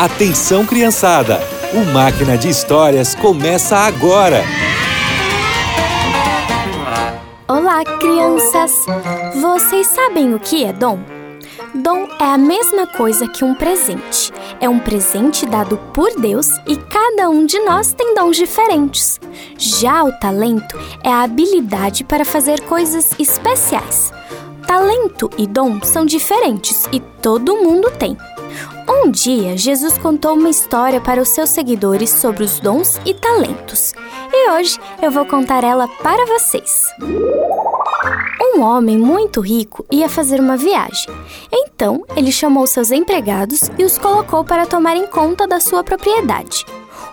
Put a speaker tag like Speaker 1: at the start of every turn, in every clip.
Speaker 1: Atenção, criançada! O Máquina de Histórias começa agora!
Speaker 2: Olá, crianças! Vocês sabem o que é dom? Dom é a mesma coisa que um presente. É um presente dado por Deus e cada um de nós tem dons diferentes. Já o talento é a habilidade para fazer coisas especiais. Talento e dom são diferentes e todo mundo tem. Um dia, Jesus contou uma história para os seus seguidores sobre os dons e talentos. E hoje eu vou contar ela para vocês. Um homem muito rico ia fazer uma viagem. Então, ele chamou seus empregados e os colocou para tomarem conta da sua propriedade.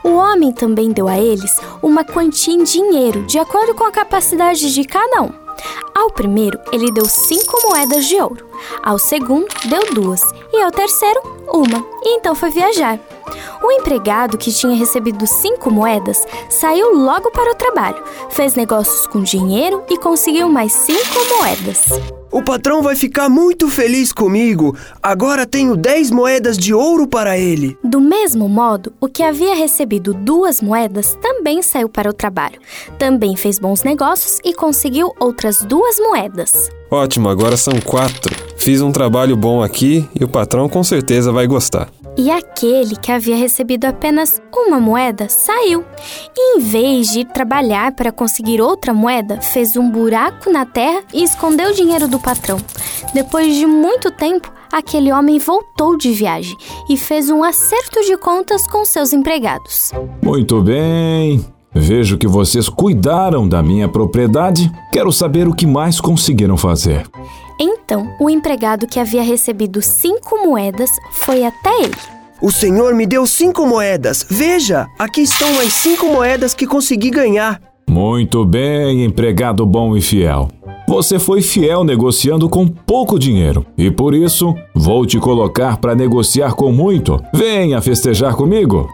Speaker 2: O homem também deu a eles uma quantia em dinheiro, de acordo com a capacidade de cada um. Ao primeiro, ele deu cinco moedas de ouro. Ao segundo, deu duas. E ao terceiro, uma. E então foi viajar. O empregado, que tinha recebido cinco moedas, saiu logo para o trabalho, fez negócios com dinheiro e conseguiu mais cinco moedas.
Speaker 3: O patrão vai ficar muito feliz comigo. Agora tenho dez moedas de ouro para ele.
Speaker 2: Do mesmo modo, o que havia recebido duas moedas também saiu para o trabalho. Também fez bons negócios e conseguiu outras duas moedas.
Speaker 4: Ótimo, agora são quatro. Fiz um trabalho bom aqui e o patrão com certeza vai gostar.
Speaker 2: E aquele que havia recebido apenas uma moeda saiu. E em vez de ir trabalhar para conseguir outra moeda, fez um buraco na terra e escondeu o dinheiro do patrão. Depois de muito tempo, aquele homem voltou de viagem e fez um acerto de contas com seus empregados.
Speaker 5: Muito bem. Vejo que vocês cuidaram da minha propriedade. Quero saber o que mais conseguiram fazer.
Speaker 2: Então, o empregado que havia recebido cinco moedas foi até ele.
Speaker 3: O senhor me deu cinco moedas. Veja, aqui estão as cinco moedas que consegui ganhar.
Speaker 5: Muito bem, empregado bom e fiel. Você foi fiel negociando com pouco dinheiro e por isso vou te colocar para negociar com muito. Venha festejar comigo.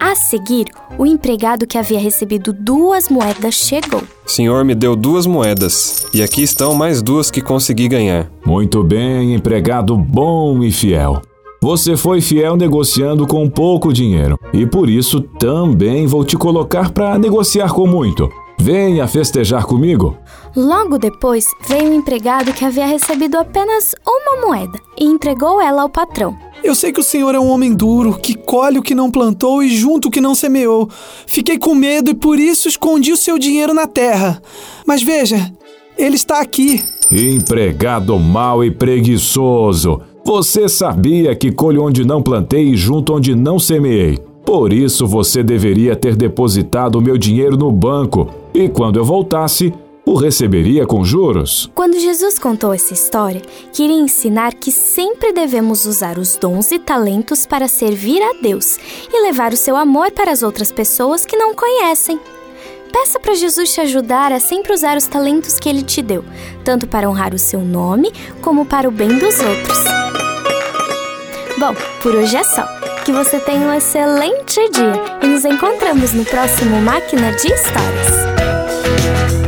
Speaker 2: A seguir, o empregado que havia recebido duas moedas chegou.
Speaker 4: O senhor me deu duas moedas e aqui estão mais duas que consegui ganhar.
Speaker 5: Muito bem, empregado bom e fiel. Você foi fiel negociando com pouco dinheiro e por isso também vou te colocar para negociar com muito. Venha festejar comigo.
Speaker 2: Logo depois, veio um empregado que havia recebido apenas uma moeda e entregou ela ao patrão.
Speaker 6: Eu sei que o senhor é um homem duro, que colhe o que não plantou e junta o que não semeou. Fiquei com medo e por isso escondi o seu dinheiro na terra. Mas veja, ele está aqui.
Speaker 5: Empregado mau e preguiçoso. Você sabia que colho onde não plantei e junto onde não semeei. Por isso você deveria ter depositado o meu dinheiro no banco e quando eu voltasse, o receberia com juros.
Speaker 2: Quando Jesus contou essa história, queria ensinar que sempre devemos usar os dons e talentos para servir a Deus e levar o seu amor para as outras pessoas que não conhecem. Peça para Jesus te ajudar a sempre usar os talentos que ele te deu, tanto para honrar o seu nome como para o bem dos outros. Bom, por hoje é só. Que você tenha um excelente dia e nos encontramos no próximo Máquina de Histórias.